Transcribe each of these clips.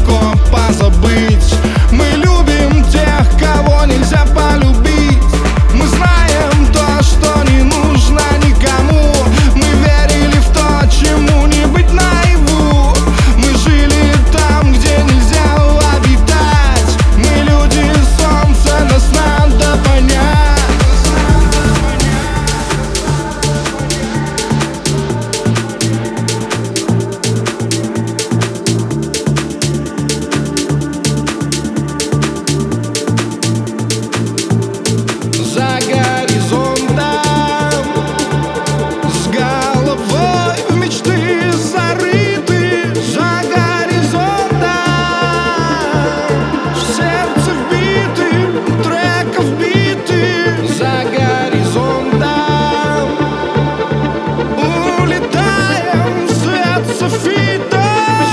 легко позабыть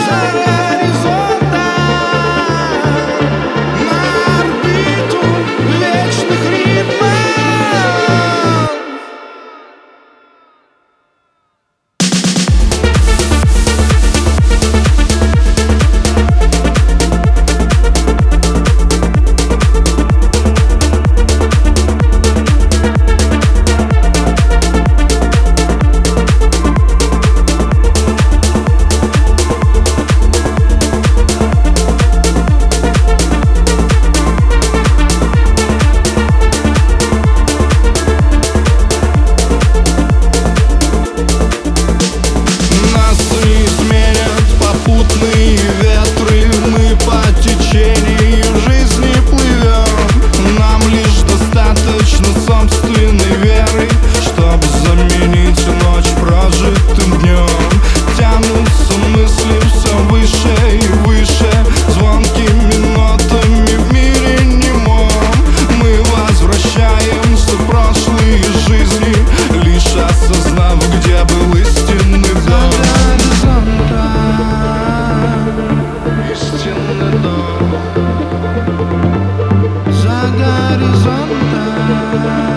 Sangha. za horyzontem.